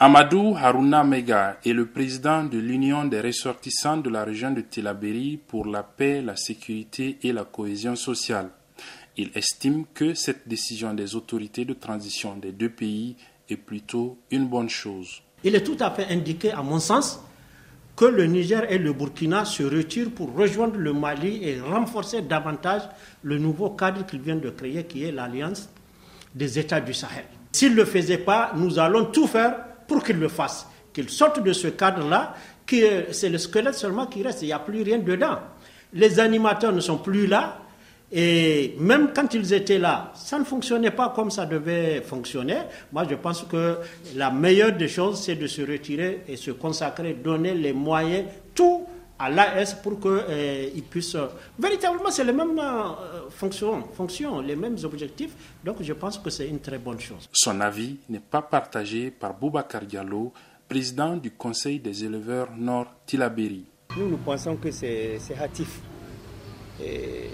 Amadou Haruna Mega est le président de l'Union des ressortissants de la région de Tilaberi pour la paix, la sécurité et la cohésion sociale. Il estime que cette décision des autorités de transition des deux pays est plutôt une bonne chose. Il est tout à fait indiqué, à mon sens, que le Niger et le Burkina se retirent pour rejoindre le Mali et renforcer davantage le nouveau cadre qu'ils viennent de créer, qui est l'Alliance des États du Sahel. S'ils ne le faisaient pas, nous allons tout faire pour qu'ils le fassent, qu'ils sortent de ce cadre-là, que c'est le squelette seulement qui reste, il n'y a plus rien dedans. Les animateurs ne sont plus là, et même quand ils étaient là, ça ne fonctionnait pas comme ça devait fonctionner. Moi, je pense que la meilleure des choses, c'est de se retirer et se consacrer, donner les moyens, à l'AS pour qu'ils euh, puissent... véritablement, c'est les mêmes euh, fonctions, fonctions, les mêmes objectifs. Donc, je pense que c'est une très bonne chose. Son avis n'est pas partagé par Boubacar Diallo, président du Conseil des éleveurs Nord Tilaberi. Nous, nous pensons que c'est hâtif. Et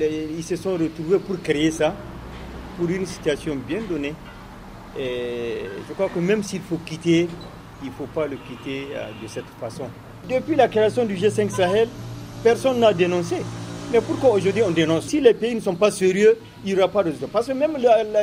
ils se sont retrouvés pour créer ça, pour une situation bien donnée. Et je crois que même s'il faut quitter, il ne faut pas le quitter euh, de cette façon. Depuis la création du G5 Sahel, personne n'a dénoncé. Mais pourquoi aujourd'hui on dénonce? Si les pays ne sont pas sérieux, il n'y aura pas de résultat. Parce que même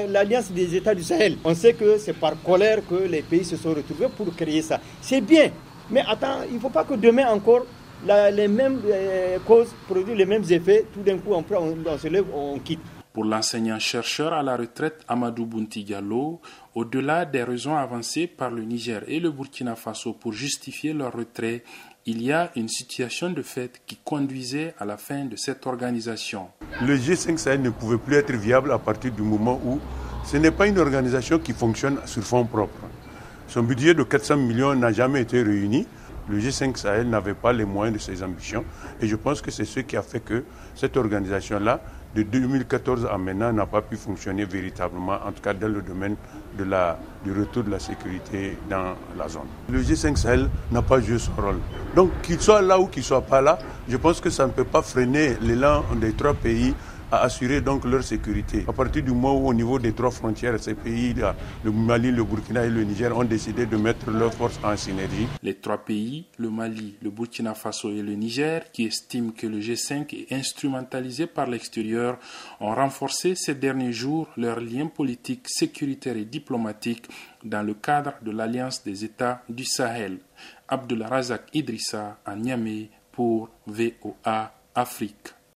l'Alliance des États du Sahel, on sait que c'est par colère que les pays se sont retrouvés pour créer ça. C'est bien. Mais attends, il ne faut pas que demain encore les mêmes euh, causes produisent les mêmes effets, tout d'un coup on, se lève, on quitte. Pour l'enseignant-chercheur à la retraite Amadou Bounti Diallo, au-delà des raisons avancées par le Niger et le Burkina Faso pour justifier leur retrait, il y a une situation de fait qui conduisait à la fin de cette organisation. Le G5 Sahel ne pouvait plus être viable à partir du moment où ce n'est pas une organisation qui fonctionne sur fonds propres. Son budget de 400 millions n'a jamais été réuni le G5 Sahel n'avait pas les moyens de ses ambitions. Et je pense que c'est ce qui a fait que cette organisation-là, de 2014 à maintenant, n'a pas pu fonctionner véritablement, en tout cas dans le domaine de la, du retour de la sécurité dans la zone. Le G5 Sahel n'a pas joué son rôle. Donc qu'il soit là ou qu'il soit pas là, je pense que ça ne peut pas freiner l'élan des trois pays à assurer donc leur sécurité. À partir du moment où au niveau des trois frontières, ces pays, le Mali, le Burkina et le Niger, ont décidé de mettre leurs forces en synergie. Les trois pays, le Mali, le Burkina Faso et le Niger, qui estiment que le G5 est instrumentalisé par l'extérieur, ont renforcé ces derniers jours leurs liens politiques, sécuritaires et diplomatiques dans le cadre de l'Alliance des États du Sahel. Abdullah Razak Idrissa à Niamey pour VOA Afrique.